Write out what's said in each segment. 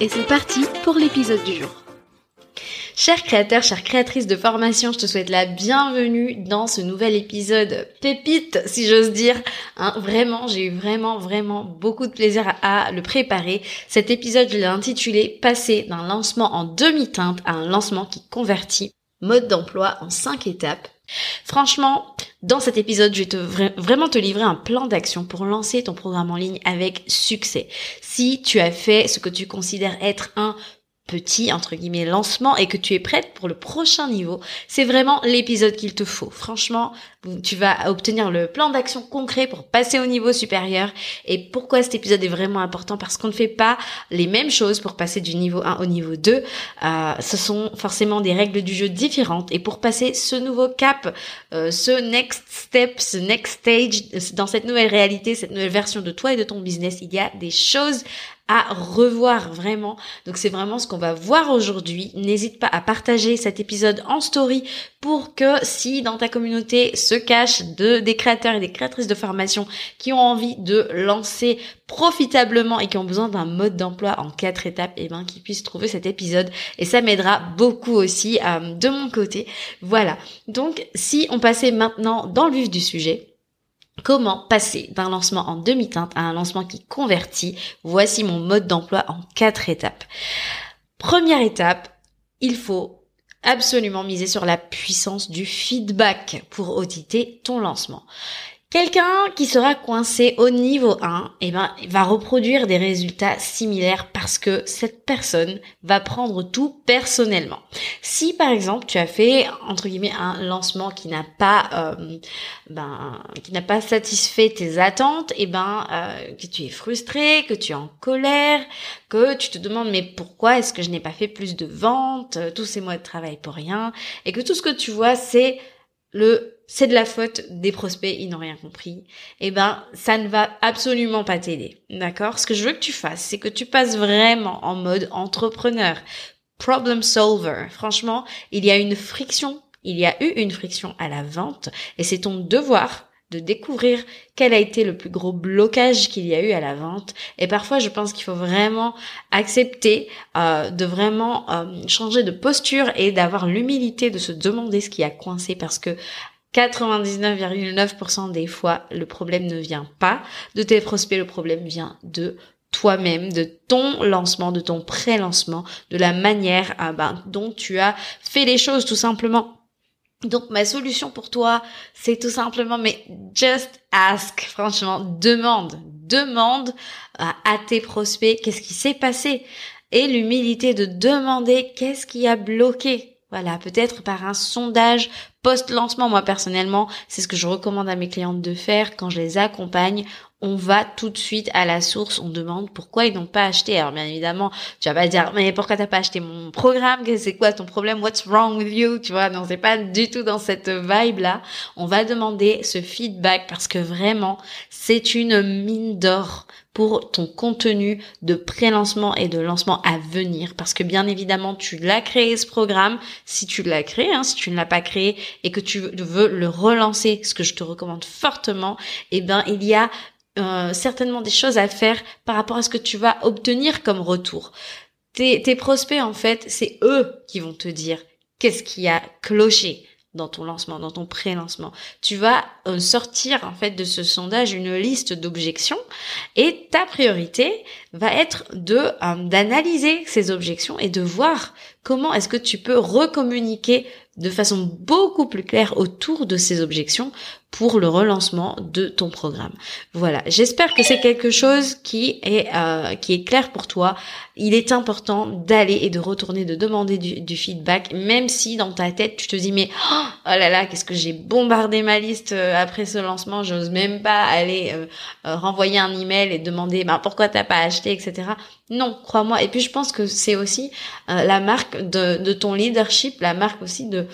et c'est parti pour l'épisode du jour. Chers créateurs, chères créatrices de formation, je te souhaite la bienvenue dans ce nouvel épisode pépite, si j'ose dire. Hein, vraiment, j'ai eu vraiment, vraiment beaucoup de plaisir à, le préparer. Cet épisode, je l'ai intitulé Passer d'un lancement en demi-teinte à un lancement qui convertit. Mode d'emploi en cinq étapes. Franchement, dans cet épisode, je vais vraiment te livrer un plan d'action pour lancer ton programme en ligne avec succès. Si tu as fait ce que tu considères être un petit entre guillemets lancement et que tu es prête pour le prochain niveau, c'est vraiment l'épisode qu'il te faut. Franchement, tu vas obtenir le plan d'action concret pour passer au niveau supérieur. Et pourquoi cet épisode est vraiment important? Parce qu'on ne fait pas les mêmes choses pour passer du niveau 1 au niveau 2. Euh, ce sont forcément des règles du jeu différentes. Et pour passer ce nouveau cap, euh, ce next step, ce next stage, dans cette nouvelle réalité, cette nouvelle version de toi et de ton business, il y a des choses revoir vraiment. Donc c'est vraiment ce qu'on va voir aujourd'hui. N'hésite pas à partager cet épisode en story pour que si dans ta communauté se cachent de, des créateurs et des créatrices de formation qui ont envie de lancer profitablement et qui ont besoin d'un mode d'emploi en quatre étapes, et eh ben qu'ils puissent trouver cet épisode et ça m'aidera beaucoup aussi euh, de mon côté. Voilà. Donc si on passait maintenant dans le vif du sujet, Comment passer d'un lancement en demi-teinte à un lancement qui convertit? Voici mon mode d'emploi en quatre étapes. Première étape, il faut absolument miser sur la puissance du feedback pour auditer ton lancement. Quelqu'un qui sera coincé au niveau 1, eh ben, va reproduire des résultats similaires parce que cette personne va prendre tout personnellement. Si par exemple tu as fait entre guillemets un lancement qui n'a pas, euh, ben, qui n'a pas satisfait tes attentes, eh ben, euh, que tu es frustré, que tu es en colère, que tu te demandes mais pourquoi est-ce que je n'ai pas fait plus de ventes, tous ces mois de travail pour rien, et que tout ce que tu vois c'est le c'est de la faute des prospects, ils n'ont rien compris, eh ben ça ne va absolument pas t'aider. D'accord? Ce que je veux que tu fasses, c'est que tu passes vraiment en mode entrepreneur, problem solver. Franchement, il y a une friction, il y a eu une friction à la vente et c'est ton devoir de découvrir quel a été le plus gros blocage qu'il y a eu à la vente. Et parfois, je pense qu'il faut vraiment accepter euh, de vraiment euh, changer de posture et d'avoir l'humilité de se demander ce qui a coincé parce que 99,9% des fois, le problème ne vient pas de tes prospects, le problème vient de toi-même, de ton lancement, de ton pré-lancement, de la manière ah ben, dont tu as fait les choses tout simplement. Donc ma solution pour toi, c'est tout simplement, mais just ask, franchement, demande, demande à tes prospects qu'est-ce qui s'est passé et l'humilité de demander qu'est-ce qui a bloqué. Voilà, peut-être par un sondage post-lancement. Moi, personnellement, c'est ce que je recommande à mes clientes de faire quand je les accompagne. On va tout de suite à la source, on demande pourquoi ils n'ont pas acheté. Alors bien évidemment, tu vas pas dire mais pourquoi t'as pas acheté mon programme? C'est quoi ton problème? What's wrong with you? Tu vois Non, c'est pas du tout dans cette vibe là. On va demander ce feedback parce que vraiment, c'est une mine d'or pour ton contenu de pré-lancement et de lancement à venir. Parce que bien évidemment, tu l'as créé ce programme. Si tu l'as créé, hein, si tu ne l'as pas créé et que tu veux le relancer, ce que je te recommande fortement, eh ben il y a euh, certainement des choses à faire par rapport à ce que tu vas obtenir comme retour. Tes, tes prospects, en fait, c'est eux qui vont te dire qu'est-ce qui a cloché dans ton lancement, dans ton pré-lancement. Tu vas euh, sortir en fait de ce sondage une liste d'objections et ta priorité va être de euh, d'analyser ces objections et de voir comment est-ce que tu peux recommuniquer de façon beaucoup plus claire autour de ces objections pour le relancement de ton programme? Voilà, j'espère que c'est quelque chose qui est euh, qui est clair pour toi. Il est important d'aller et de retourner, de demander du, feedback, même si dans ta tête tu te dis mais oh, oh là là qu'est-ce que j'ai bombardé ma liste euh, après ce lancement, j'ose même pas aller euh, renvoyer un email et demander bah pourquoi t'as pas acheté etc. Non, crois-moi. Et puis je pense que c'est aussi la marque de, ton leadership, la marque aussi de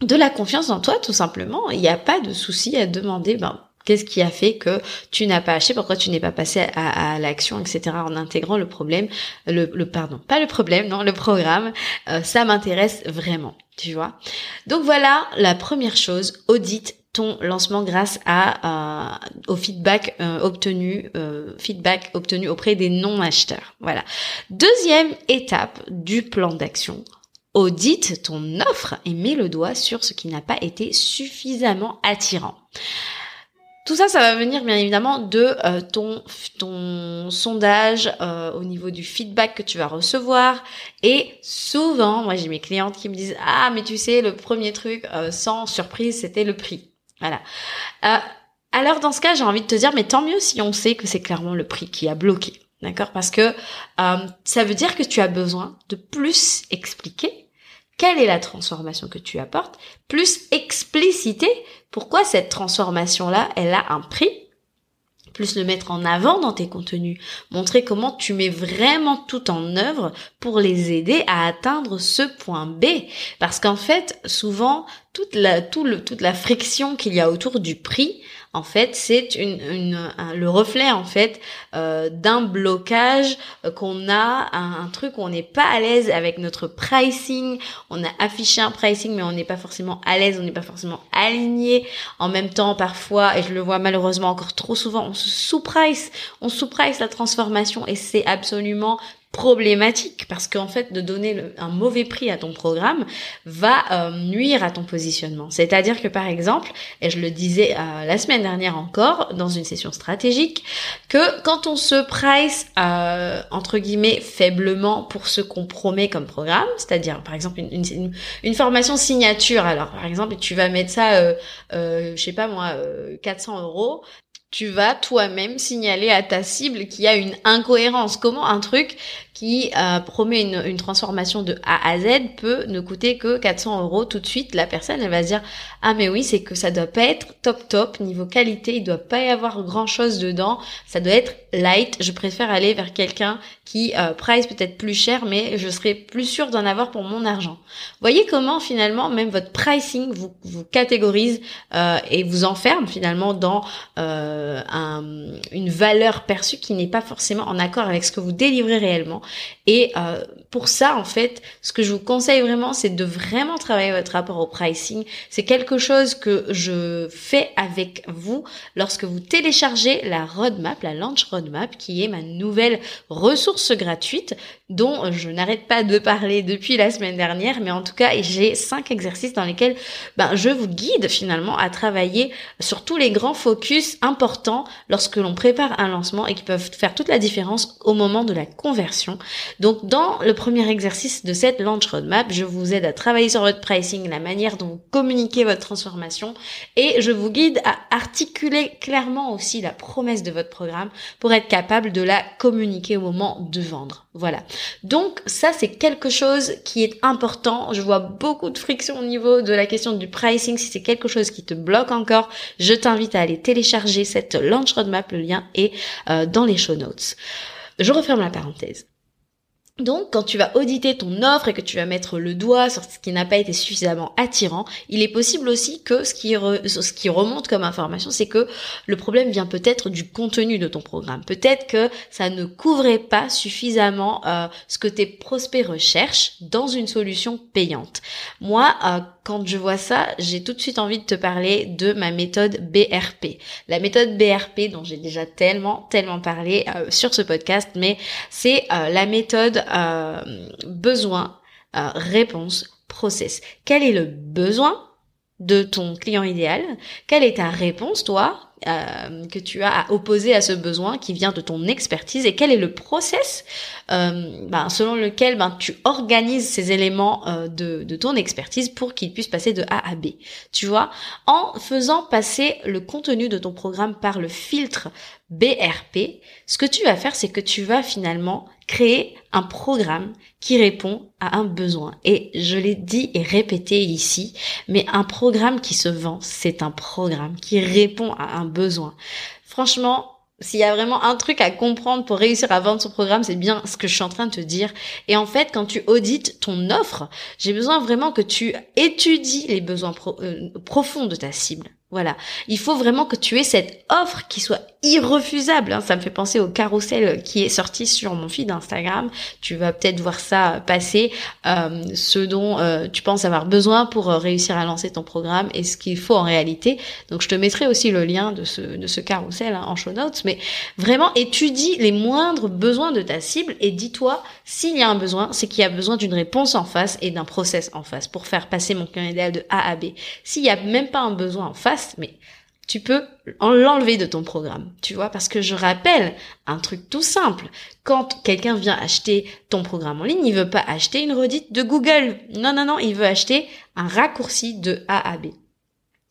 de la confiance en toi, tout simplement. Il n'y a pas de souci à demander, ben, qu'est-ce qui a fait que tu n'as pas acheté, pourquoi tu n'es pas passé à, l'action, etc. En intégrant le problème, le, pardon, pas le problème, non, le programme. Euh, ça m'intéresse vraiment, tu vois. Donc voilà, la première chose, audite ton lancement grâce à euh, au feedback euh, obtenu feedback obtenu auprès des non acheteurs. Voilà. Deuxième étape du plan d'action audite ton offre et mets le doigt sur ce qui n'a pas été suffisamment attirant. Tout ça, ça va venir bien évidemment de euh, ton, sondage euh, au niveau du feedback que tu vas recevoir. Et souvent, moi j'ai mes clientes qui me disent ah mais tu sais le premier truc euh, sans surprise c'était le prix. Voilà. alors dans ce cas, j'ai envie de te dire mais tant mieux si on sait que c'est clairement le prix qui a bloqué. D'accord? Parce que ça veut dire que tu as besoin de plus expliquer quelle est la transformation que tu apportes, plus expliciter pourquoi cette transformation-là, elle a un prix, plus le mettre en avant dans tes contenus, montrer comment tu mets vraiment tout en œuvre pour les aider à atteindre ce point B. Parce qu'en fait, souvent, toute la, toute la friction qu'il y a autour du prix, en fait, c'est le reflet en fait euh, d'un blocage qu'on a, un, truc où on n'est pas à l'aise avec notre pricing. On a affiché un pricing, mais on n'est pas forcément à l'aise, on n'est pas forcément aligné. En même temps, parfois, et je le vois malheureusement encore trop souvent, on se sous-price, on sous-price la transformation et c'est absolument problématique parce qu'en fait de donner un mauvais prix à ton programme va euh, nuire à ton positionnement. C'est-à-dire que par exemple, et je le disais euh, la semaine dernière encore dans une session stratégique, que quand on se price euh, entre guillemets faiblement pour ce qu'on promet comme programme, c'est-à-dire par exemple une, une, formation signature, alors par exemple tu vas mettre ça, je sais pas moi, 400 euros, tu vas toi-même signaler à ta cible qu'il y a une incohérence. Comment un truc qui euh, promet une, transformation de A à Z peut ne coûter que 400 euros tout de suite. La personne, elle va se dire ah mais oui, c'est que ça doit pas être top top niveau qualité, il doit pas y avoir grand chose dedans. Ça doit être light. Je préfère aller vers quelqu'un qui euh, price peut-être plus cher, mais je serai plus sûr d'en avoir pour mon argent. Voyez comment finalement même votre pricing vous catégorise euh, et vous enferme finalement dans euh, un, une valeur perçue qui n'est pas forcément en accord avec ce que vous délivrez réellement. Et euh, pour ça, en fait, ce que je vous conseille vraiment, c'est de vraiment travailler votre rapport au pricing. C'est quelque chose que je fais avec vous lorsque vous téléchargez la roadmap, la launch roadmap, qui est ma nouvelle ressource gratuite dont je n'arrête pas de parler depuis la semaine dernière, mais en tout cas, j'ai cinq exercices dans lesquels ben, je vous guide finalement à travailler sur tous les grands focus importants lorsque l'on prépare un lancement et qui peuvent faire toute la différence au moment de la conversion. Donc, dans le premier exercice de cette launch roadmap, je vous aide à travailler sur votre pricing, la manière dont vous communiquez votre transformation et je vous guide à articuler clairement aussi la promesse de votre programme pour être capable de la communiquer au moment de vendre. Voilà. Donc ça, c'est quelque chose qui est important. Je vois beaucoup de friction au niveau de la question du pricing. Si c'est quelque chose qui te bloque encore, je t'invite à aller télécharger cette launch roadmap. Le lien est euh, dans les show notes. Je referme la parenthèse. Donc, quand tu vas auditer ton offre et que tu vas mettre le doigt sur ce qui n'a pas été suffisamment attirant, il est possible aussi que ce qui, remonte comme information, c'est que le problème vient peut-être du contenu de ton programme. Peut-être que ça ne couvrait pas suffisamment euh, ce que tes prospects recherchent dans une solution payante. Moi, euh, quand je vois ça, j'ai tout de suite envie de te parler de ma méthode BRP. La méthode BRP dont j'ai déjà tellement, tellement parlé euh, sur ce podcast, mais c'est euh, la méthode euh, besoin, réponse, process. Quel est le besoin de ton client idéal? Quelle est ta réponse, toi euh, que tu as à opposer à ce besoin qui vient de ton expertise et quel est le process euh, ben, selon lequel ben, tu organises ces éléments euh, de, de ton expertise pour qu'ils puissent passer de A à B. Tu vois, en faisant passer le contenu de ton programme par le filtre BRP, ce que tu vas faire, c'est que tu vas finalement créer un programme qui répond à un besoin. Et je l'ai dit et répété ici, mais un programme qui se vend, c'est un programme qui répond à un besoin. Franchement, s'il y a vraiment un truc à comprendre pour réussir à vendre son programme, c'est bien ce que je suis en train de te dire. Et en fait, quand tu audites ton offre, j'ai besoin vraiment que tu étudies les besoins euh, profonds de ta cible. Voilà. Il faut vraiment que tu aies cette offre qui soit irrefusable. Hein. Ça me fait penser au carrousel qui est sorti sur mon feed Instagram. Tu vas peut-être voir ça passer, euh, ce dont euh, tu penses avoir besoin pour euh, réussir à lancer ton programme et ce qu'il faut en réalité. Donc je te mettrai aussi le lien de ce, de ce carrousel hein, en show notes. Mais vraiment étudie les moindres besoins de ta cible et dis-toi s'il y a un besoin, c'est qu'il y a besoin d'une réponse en face et d'un process en face pour faire passer mon client idéal de A à B. S'il y a même pas un besoin en face, mais tu peux l'enlever de ton programme, tu vois, parce que je rappelle un truc tout simple. Quand quelqu'un vient acheter ton programme en ligne, il veut pas acheter une redite de Google. Non, non, non, il veut acheter un raccourci de A à B.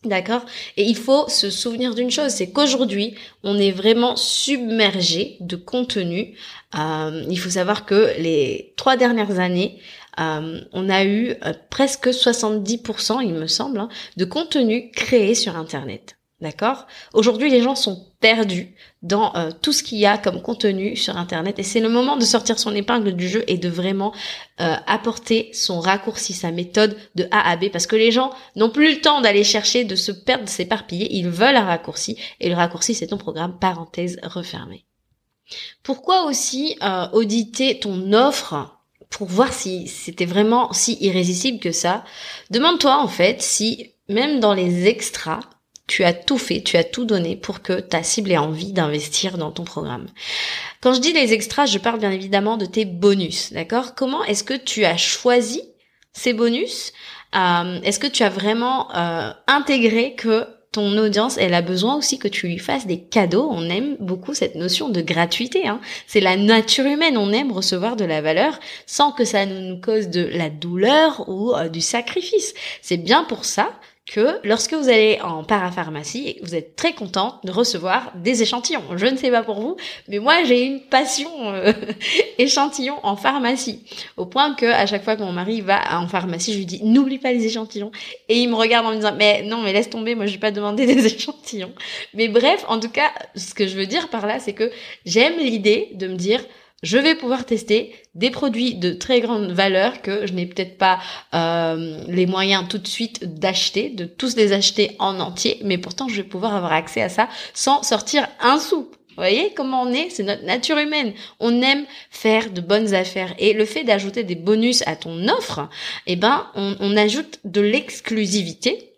D'accord? Et il faut se souvenir d'une chose, c'est qu'aujourd'hui, on est vraiment submergé de contenu. Euh, il faut savoir que les trois dernières années, euh, on a eu euh, presque 70%, il me semble, hein, de contenu créé sur Internet. D'accord? Aujourd'hui, les gens sont perdus dans euh, tout ce qu'il y a comme contenu sur Internet et c'est le moment de sortir son épingle du jeu et de vraiment apporter son raccourci, sa méthode de A à B parce que les gens n'ont plus le temps d'aller chercher, de se perdre, de s'éparpiller. Ils veulent un raccourci et le raccourci, c'est ton programme, parenthèse refermée. Pourquoi aussi auditer ton offre pour voir si c'était vraiment si irrésistible que ça. Demande-toi en fait si même dans les extras, tu as tout fait, tu as tout donné pour que ta cible ait envie d'investir dans ton programme. Quand je dis les extras, je parle bien évidemment de tes bonus, d'accord? Comment est-ce que tu as choisi ces bonus? Euh, Est-ce que tu as vraiment euh, intégré que ton audience, elle a besoin aussi que tu lui fasses des cadeaux. On aime beaucoup cette notion de gratuité. Hein. C'est la nature humaine. On aime recevoir de la valeur sans que ça nous cause de la douleur ou euh, du sacrifice. C'est bien pour ça que lorsque vous allez en parapharmacie, vous êtes très content de recevoir des échantillons. Je ne sais pas pour vous, mais moi j'ai une passion euh, échantillons en pharmacie, au point que à chaque fois que mon mari va en pharmacie, je lui dis n'oublie pas les échantillons, et il me regarde en me disant mais non mais laisse tomber, moi je vais pas demander des échantillons. Mais bref, en tout cas, ce que je veux dire par là, c'est que j'aime l'idée de me dire je vais pouvoir tester des produits de très grande valeur que je n'ai peut-être pas euh, les moyens tout de suite d'acheter, de tous les acheter en entier, mais pourtant je vais pouvoir avoir accès à ça sans sortir un sou. Vous voyez comment on est? C'est notre nature humaine. On aime faire de bonnes affaires. Et le fait d'ajouter des bonus à ton offre, eh ben, on, on ajoute de l'exclusivité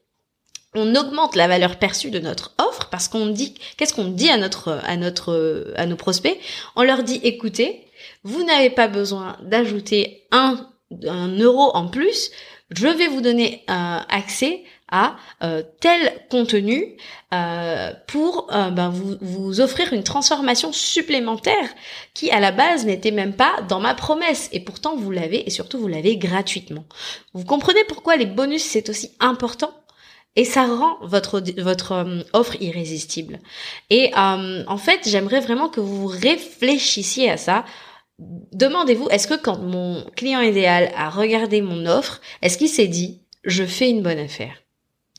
on augmente la valeur perçue de notre offre parce qu'on dit qu'est-ce qu'on dit à notre à notre à nos prospects? On leur dit écoutez, vous n'avez pas besoin d'ajouter un, un euro en plus, je vais vous donner euh, accès à euh, tel contenu euh, pour ben, vous, vous offrir une transformation supplémentaire qui à la base n'était même pas dans ma promesse. Et pourtant vous l'avez et surtout vous l'avez gratuitement. Vous comprenez pourquoi les bonus c'est aussi important? Et ça rend votre votre euh, offre irrésistible. Et euh, en fait, j'aimerais vraiment que vous réfléchissiez à ça. Demandez-vous, est-ce que quand mon client idéal a regardé mon offre, est-ce qu'il s'est dit, je fais une bonne affaire?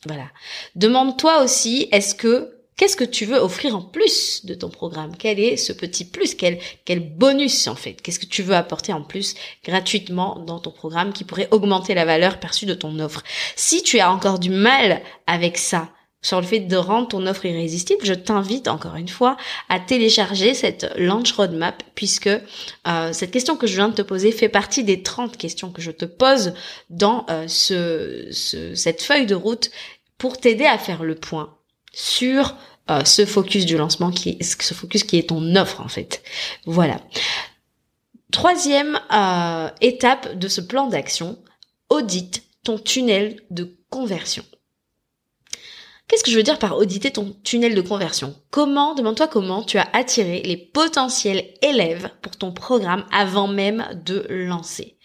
Voilà. Demande-toi aussi, est-ce que Qu'est-ce que tu veux offrir en plus de ton programme? Quel est ce petit plus? Quel, quel bonus en fait? Qu'est-ce que tu veux apporter en plus gratuitement dans ton programme qui pourrait augmenter la valeur perçue de ton offre? Si tu as encore du mal avec ça, sur le fait de rendre ton offre irrésistible, je t'invite encore une fois à télécharger cette Launch Roadmap puisque euh, cette question que je viens de te poser fait partie des 30 questions que je te pose dans euh, ce, ce, cette feuille de route pour t'aider à faire le point sur euh, ce focus du lancement qui est ce focus qui est ton offre en fait. Voilà. Troisième euh, étape de ce plan d'action, audite ton tunnel de conversion. Qu'est-ce que je veux dire par auditer ton tunnel de conversion? Comment, demande-toi comment tu as attiré les potentiels élèves pour ton programme avant même de lancer.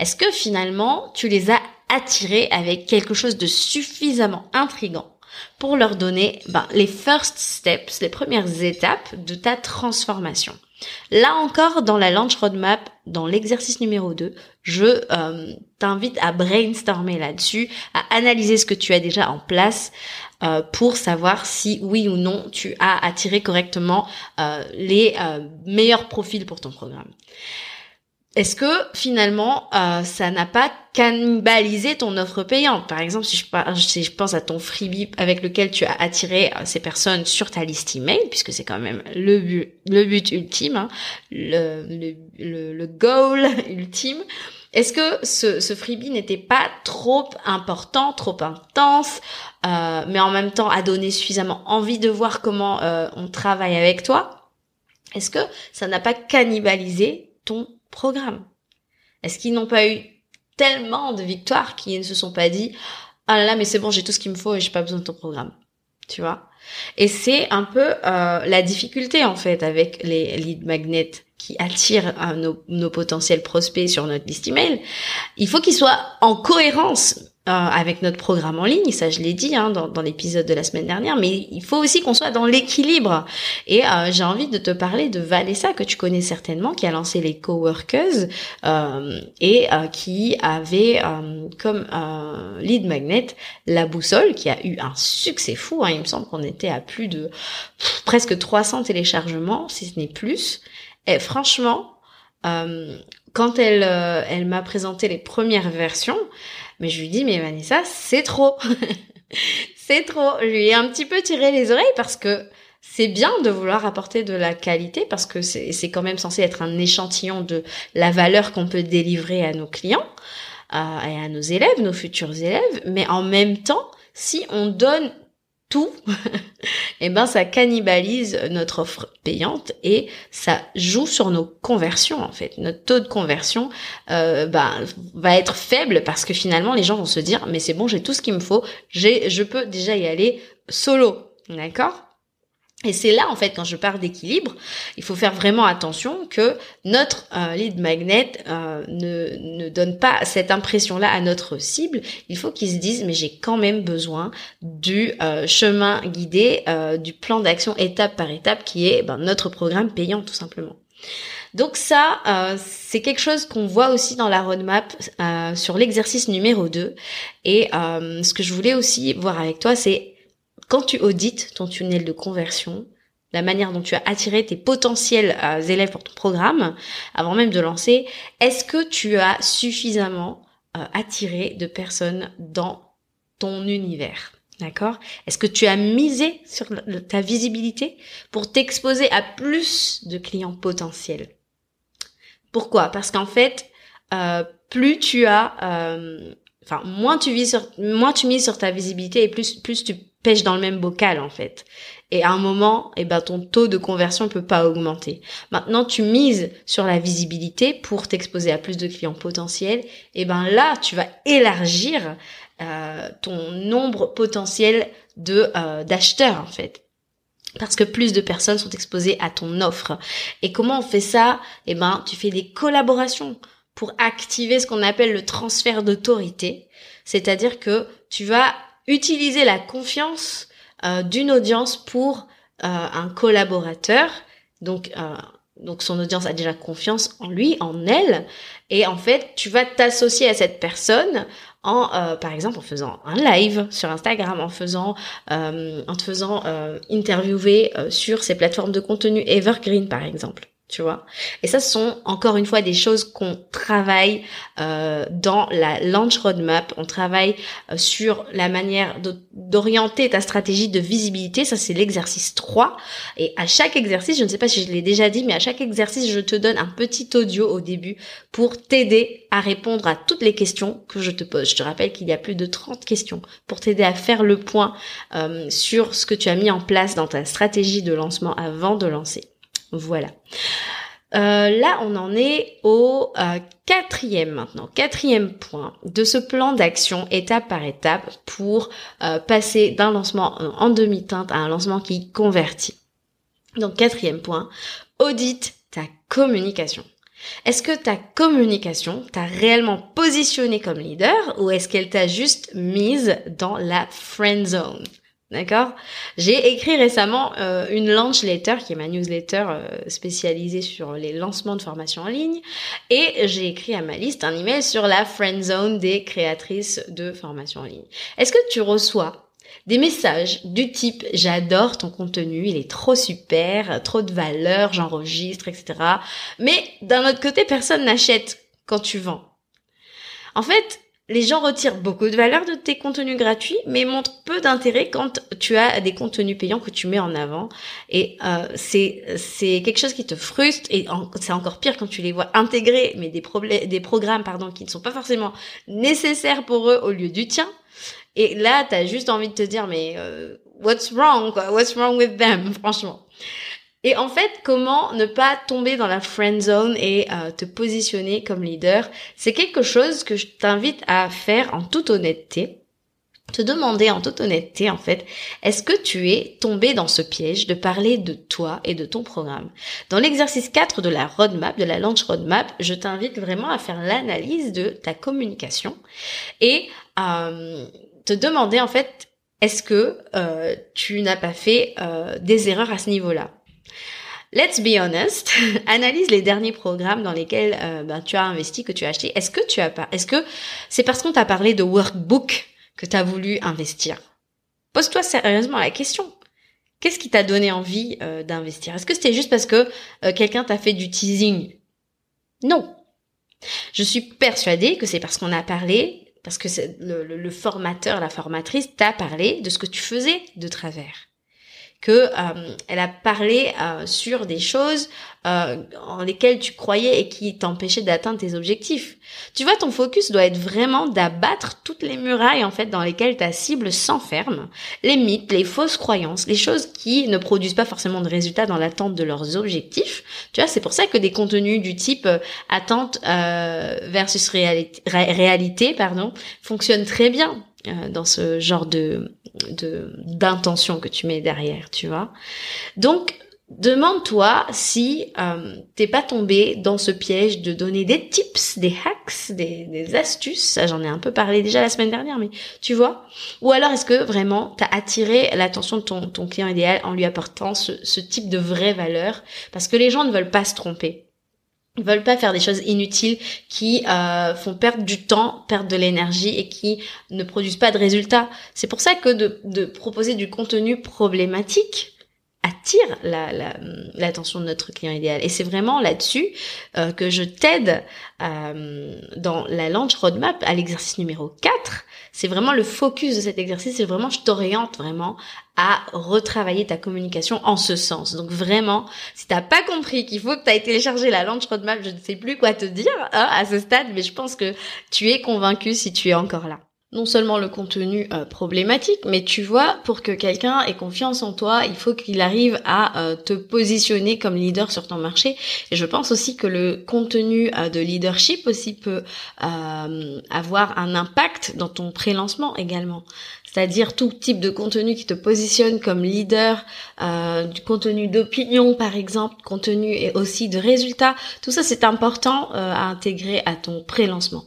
Est-ce que finalement tu les as attirés avec quelque chose de suffisamment intrigant? Pour leur donner ben, les first steps, les premières étapes de ta transformation Là encore, dans la launch roadmap, dans l'exercice numéro 2, je euh, t'invite à brainstormer là-dessus, à analyser ce que tu as déjà en place euh, pour savoir si oui ou non tu as attiré correctement euh, les meilleurs profils pour ton programme. Est-ce que finalement ça n'a pas cannibalisé ton offre payante? Par exemple, si je, pense à ton freebie avec lequel tu as attiré ces personnes sur ta liste email, puisque c'est quand même le but, ultime, hein, le, goal ultime. Est-ce que ce, ce freebie n'était pas trop important, trop intense, euh, mais en même temps a donné suffisamment envie de voir comment euh, on travaille avec toi? Est-ce que ça n'a pas cannibalisé ton programme Est-ce qu'ils n'ont pas eu tellement de victoires qu'ils ne se sont pas dit ah là là mais c'est bon j'ai tout ce qu'il me faut et j'ai pas besoin de ton programme tu vois? Et c'est un peu euh, la difficulté en fait avec les lead magnets qui attirent euh, nos, nos, potentiels prospects sur notre liste email. Il faut qu'ils soient en cohérence euh, avec notre programme en ligne, ça je l'ai dit hein, dans, dans l'épisode de la semaine dernière, mais il faut aussi qu'on soit dans l'équilibre. Et euh, j'ai envie de te parler de Valessa, que tu connais certainement, qui a lancé les Coworkers euh, et euh, qui avait comme lead magnet la boussole, qui a eu un succès fou. Hein, il me semble qu'on était à plus de presque 300 téléchargements, si ce n'est plus. Et franchement, quand elle, elle m'a présenté les premières versions, mais je lui dis, mais Vanessa, c'est trop. c'est trop. Je lui ai un petit peu tiré les oreilles parce que c'est bien de vouloir apporter de la qualité parce que c'est quand même censé être un échantillon de la valeur qu'on peut délivrer à nos clients euh, et à nos élèves, nos futurs élèves. Mais en même temps, si on donne tout, et eh ben ça cannibalise notre offre payante et ça joue sur nos conversions en fait. Notre taux de conversion ben, va être faible parce que finalement les gens vont se dire mais c'est bon j'ai tout ce qu'il me faut, j'ai je peux déjà y aller solo, d'accord? Et c'est là, en fait, quand je parle d'équilibre, il faut faire vraiment attention que notre euh, lead magnet euh, ne, ne donne pas cette impression-là à notre cible. Il faut qu'ils se disent, mais j'ai quand même besoin du euh, chemin guidé, du plan d'action étape par étape, qui est ben, notre programme payant, tout simplement. Donc ça, c'est quelque chose qu'on voit aussi dans la roadmap sur l'exercice numéro 2. Et ce que je voulais aussi voir avec toi, c'est quand tu audites ton tunnel de conversion, la manière dont tu as attiré tes potentiels euh, élèves pour ton programme, avant même de lancer, est-ce que tu as suffisamment euh, attiré de personnes dans ton univers? D'accord? Est-ce que tu as misé sur ta visibilité pour t'exposer à plus de clients potentiels? Pourquoi? Parce qu'en fait, euh, plus tu as, enfin moins tu vis sur, moins tu mises sur ta visibilité et plus plus tu pêche dans le même bocal en fait. Et à un moment, eh ben ton taux de conversion peut pas augmenter. Maintenant, tu mises sur la visibilité pour t'exposer à plus de clients potentiels. Et eh ben là, tu vas élargir euh, ton nombre potentiel de euh, d'acheteurs en fait parce que plus de personnes sont exposées à ton offre. Et comment on fait ça? Eh ben, tu fais des collaborations pour activer ce qu'on appelle le transfert d'autorité, c'est-à-dire que tu vas utiliser la confiance euh, d'une audience pour euh, un collaborateur. Donc, euh, donc son audience a déjà confiance en lui, en elle, et en fait, tu vas t'associer à cette personne en, par exemple, en faisant un live sur Instagram, en faisant, en te faisant interviewer sur ces plateformes de contenu Evergreen, par exemple tu vois. Et ça, ce sont encore une fois des choses qu'on travaille euh, dans la launch roadmap. On travaille euh, sur la manière d'orienter ta stratégie de visibilité. Ça, c'est l'exercice 3. Et à chaque exercice, je ne sais pas si je l'ai déjà dit, mais à chaque exercice, je te donne un petit audio au début pour t'aider à répondre à toutes les questions que je te pose. Je te rappelle qu'il y a plus de 30 questions pour t'aider à faire le point euh, sur ce que tu as mis en place dans ta stratégie de lancement avant de lancer. Voilà. Euh, là, on en est au euh, quatrième maintenant. Quatrième point de ce plan d'action étape par étape pour euh, passer d'un lancement en demi-teinte à un lancement qui convertit. Donc quatrième point, audite ta communication. Est-ce que ta communication t'a réellement positionné comme leader ou est-ce qu'elle t'a juste mise dans la friend zone? D'accord? J'ai écrit récemment euh, une launch letter, qui est ma newsletter euh, spécialisée sur les lancements de formation en ligne, et j'ai écrit à ma liste un email sur la friend zone des créatrices de formation en ligne. Est-ce que tu reçois des messages du type j'adore ton contenu, il est trop super, trop de valeur, j'enregistre, etc. Mais d'un autre côté, personne n'achète quand tu vends. En fait, les gens retirent beaucoup de valeur de tes contenus gratuits, mais montrent peu d'intérêt quand tu as des contenus payants que tu mets en avant. Et euh, c'est c'est quelque chose qui te frustre et c'est encore pire quand tu les vois intégrer, mais des problèmes, des programmes pardon qui ne sont pas forcément nécessaires pour eux au lieu du tien. Et là, t'as juste envie de te dire mais euh, what's wrong quoi? What's wrong with them? Franchement. Et en fait, comment ne pas tomber dans la friend zone et euh, te positionner comme leader? C'est quelque chose que je t'invite à faire en toute honnêteté. Te demander en toute honnêteté, en fait, est-ce que tu es tombé dans ce piège de parler de toi et de ton programme? Dans l'exercice 4 de la roadmap, de la launch roadmap, je t'invite vraiment à faire l'analyse de ta communication et euh, te demander, en fait, est-ce que euh, tu n'as pas fait des erreurs à ce niveau-là? Let's be honest, analyse les derniers programmes dans lesquels euh, ben, tu as investi, que tu as acheté. Est-ce que tu as pas Est-ce que c'est parce qu'on t'a parlé de workbook que tu as voulu investir? Pose-toi sérieusement la question. Qu'est-ce qui t'a donné envie euh, d'investir? Est-ce que c'était juste parce que euh, quelqu'un t'a fait du teasing? Non. Je suis persuadée que c'est parce qu'on a parlé, parce que le, le formateur, la formatrice t'a parlé de ce que tu faisais de travers que euh, elle a parlé euh, sur des choses euh, en lesquelles tu croyais et qui t'empêchaient d'atteindre tes objectifs. Tu vois, ton focus doit être vraiment d'abattre toutes les murailles en fait dans lesquelles ta cible s'enferme, les mythes, les fausses croyances, les choses qui ne produisent pas forcément de résultats dans l'attente de leurs objectifs. Tu vois, c'est pour ça que des contenus du type attente versus réalité, réalité pardon, fonctionnent très bien euh, dans ce genre de d'intention que tu mets derrière, tu vois. Donc demande-toi si euh, t'es pas tombé dans ce piège de donner des tips, des hacks, des, astuces. J'en ai un peu parlé déjà la semaine dernière, mais tu vois. Ou alors est-ce que vraiment t'as attiré l'attention de ton, client idéal en lui apportant ce type de vraie valeur? Parce que les gens ne veulent pas se tromper. Ils veulent pas faire des choses inutiles qui euh, font perdre du temps, perdre de l'énergie et qui ne produisent pas de résultats. C'est pour ça que de, proposer du contenu problématique attire l'attention la, de notre client idéal. Et c'est vraiment là-dessus euh, que je t'aide euh, dans la launch roadmap à l'exercice numéro 4. C'est vraiment le focus de cet exercice, c'est vraiment je t'oriente vraiment à retravailler ta communication en ce sens. Donc vraiment, si t'as pas compris qu'il faut que tu aies téléchargé la launch roadmap, je ne sais plus quoi te dire hein, à ce stade, mais je pense que tu es convaincu si tu es encore là non seulement le contenu euh, problématique, mais tu vois, pour que quelqu'un ait confiance en toi, il faut qu'il arrive à euh, te positionner comme leader sur ton marché. Et je pense aussi que le contenu euh, de leadership aussi peut avoir un impact dans ton pré-lancement également. C'est-à-dire tout type de contenu qui te positionne comme leader, du contenu d'opinion par exemple, contenu et aussi de résultats. Tout ça c'est important à intégrer à ton pré-lancement.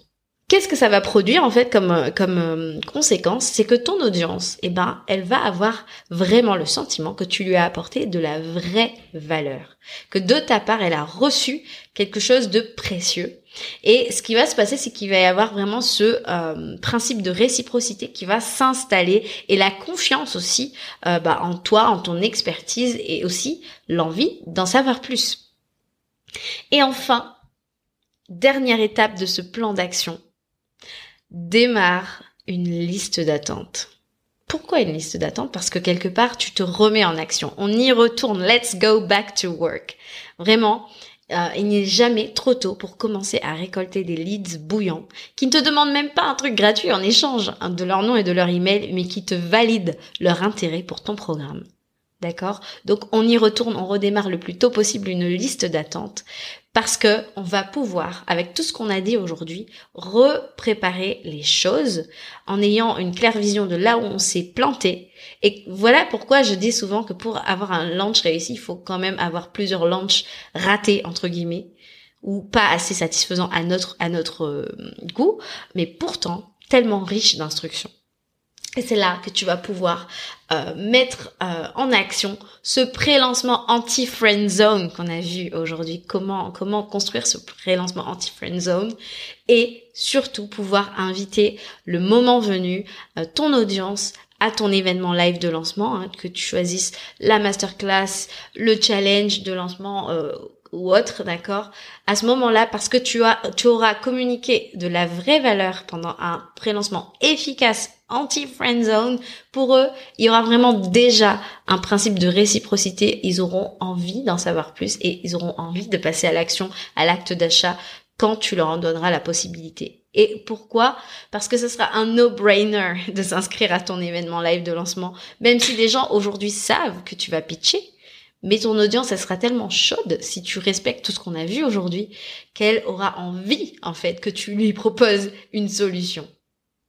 Qu'est-ce que ça va produire en fait comme euh, comme euh, conséquence? C'est que ton audience, eh ben, elle va avoir vraiment le sentiment que tu lui as apporté de la vraie valeur, que de ta part, elle a reçu quelque chose de précieux. Et ce qui va se passer, c'est qu'il va y avoir vraiment ce euh, principe de réciprocité qui va s'installer et la confiance aussi bah, en toi, en ton expertise et aussi l'envie d'en savoir plus. Et enfin, dernière étape de ce plan d'action, démarre une liste d'attente. Pourquoi une liste d'attente? Parce que quelque part, tu te remets en action. On y retourne. Let's go back to work. Vraiment, euh, il n'est jamais trop tôt pour commencer à récolter des leads bouillants qui ne te demandent même pas un truc gratuit en échange hein, de leur nom et de leur email, mais qui te valident leur intérêt pour ton programme. D'accord? Donc on y retourne, on redémarre le plus tôt possible une liste d'attente parce que on va pouvoir, avec tout ce qu'on a dit aujourd'hui, repréparer les choses en ayant une claire vision de là où on s'est planté. Et voilà pourquoi je dis souvent que pour avoir un launch réussi, il faut quand même avoir plusieurs launchs ratés entre guillemets ou pas assez satisfaisants à notre à notre euh, goût, mais pourtant tellement riches d'instructions. Et c'est là que tu vas pouvoir euh, mettre euh, en action ce pré-lancement anti-friend zone qu'on a vu aujourd'hui. Comment comment construire ce pré-lancement anti-friend zone et surtout pouvoir inviter le moment venu euh, ton audience à ton événement live de lancement, hein, que tu choisisses la masterclass, le challenge de lancement ou autre, d'accord À ce moment-là, parce que tu as, tu auras communiqué de la vraie valeur pendant un pré-lancement efficace anti-friend zone, pour eux, il y aura vraiment déjà un principe de réciprocité. Ils auront envie d'en savoir plus et ils auront envie de passer à l'action, à l'acte d'achat quand tu leur en donneras la possibilité. Et pourquoi? Parce que ce sera un no-brainer de s'inscrire à ton événement live de lancement, même si les gens aujourd'hui savent que tu vas pitcher mais ton audience, elle sera tellement chaude si tu respectes tout ce qu'on a vu aujourd'hui qu'elle aura envie, en fait, que tu lui proposes une solution.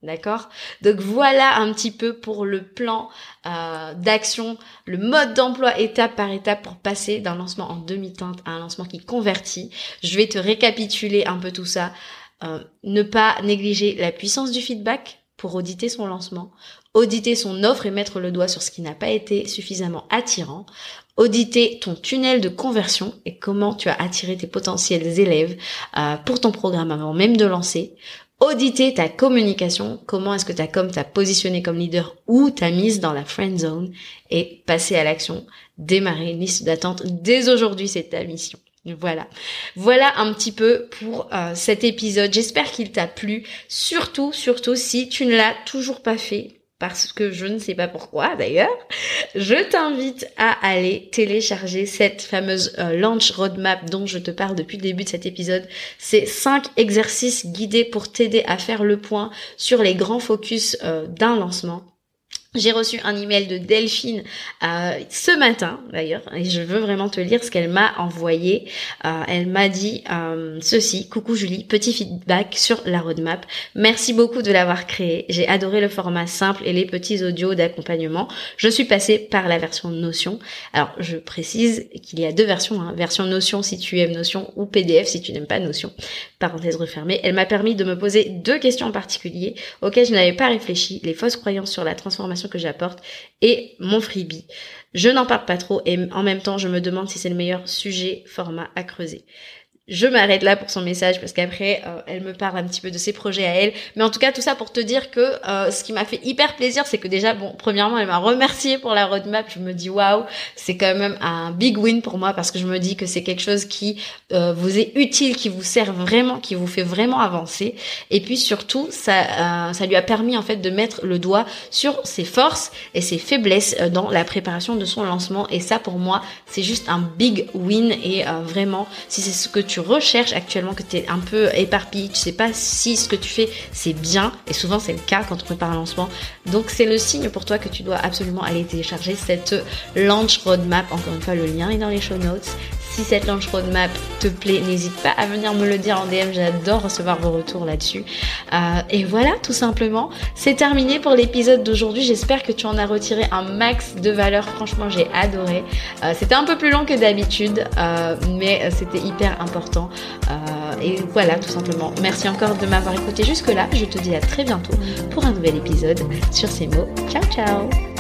D'accord? Donc voilà un petit peu pour le plan euh, d'action, le mode d'emploi étape par étape pour passer d'un lancement en demi-teinte à un lancement qui convertit. Je vais te récapituler un peu tout ça. Euh, ne pas négliger la puissance du feedback pour auditer son lancement, auditer son offre et mettre le doigt sur ce qui n'a pas été suffisamment attirant, auditer ton tunnel de conversion et comment tu as attiré tes potentiels élèves euh, pour ton programme avant même de lancer, auditer ta communication, comment est-ce que ta com t'a positionné comme leader ou t'as mise dans la friend zone et passer à l'action, démarrer une liste d'attente dès aujourd'hui, c'est ta mission. Voilà. Voilà un petit peu pour euh, cet épisode. J'espère qu'il t'a plu. Surtout, surtout si tu ne l'as toujours pas fait, parce que je ne sais pas pourquoi d'ailleurs, je t'invite à aller télécharger cette fameuse euh, launch roadmap dont je te parle depuis le début de cet épisode. C'est cinq exercices guidés pour t'aider à faire le point sur les grands focus euh, d'un lancement. J'ai reçu un email de Delphine euh, ce matin d'ailleurs et je veux vraiment te lire ce qu'elle m'a envoyé. Euh, elle m'a dit euh, ceci coucou Julie, petit feedback sur la roadmap. Merci beaucoup de l'avoir créé. J'ai adoré le format simple et les petits audios d'accompagnement. Je suis passée par la version Notion. Alors je précise qu'il y a deux versions, hein. version Notion si tu aimes Notion ou PDF si tu n'aimes pas Notion. Parenthèse refermée. Elle m'a permis de me poser deux questions en particulier auxquelles je n'avais pas réfléchi les fausses croyances sur la transformation que j'apporte et mon freebie. Je n'en parle pas trop et en même temps, je me demande si c'est le meilleur sujet, format à creuser je m'arrête là pour son message parce qu'après euh, elle me parle un petit peu de ses projets à elle. Mais en tout cas tout ça pour te dire que euh, ce qui m'a fait hyper plaisir c'est que déjà bon premièrement elle m'a remercié pour la roadmap. Je me dis waouh c'est quand même un big win pour moi parce que je me dis que c'est quelque chose qui euh, vous est utile qui vous sert vraiment qui vous fait vraiment avancer. Et puis surtout ça ça lui a permis en fait de mettre le doigt sur ses forces et ses faiblesses dans la préparation de son lancement. Et ça pour moi c'est juste un big win. Et vraiment si c'est ce que tu recherches actuellement, que tu es un peu éparpillé, tu sais pas si ce que tu fais c'est bien, et souvent c'est le cas quand on prépare un lancement. Donc c'est le signe pour toi que tu dois absolument aller télécharger cette launch roadmap. Encore une fois, le lien est dans les show notes. Si cette launch roadmap te plaît, n'hésite pas à venir me le dire en DM. J'adore recevoir vos retours là-dessus. Euh, et voilà, tout simplement. C'est terminé pour l'épisode d'aujourd'hui. J'espère que tu en as retiré un max de valeur. Franchement, j'ai adoré. Euh, c'était un peu plus long que d'habitude, euh, mais c'était hyper important. et voilà, tout simplement. Merci encore de m'avoir écouté jusque-là. Je te dis à très bientôt pour un nouvel épisode sur ces mots. Ciao, ciao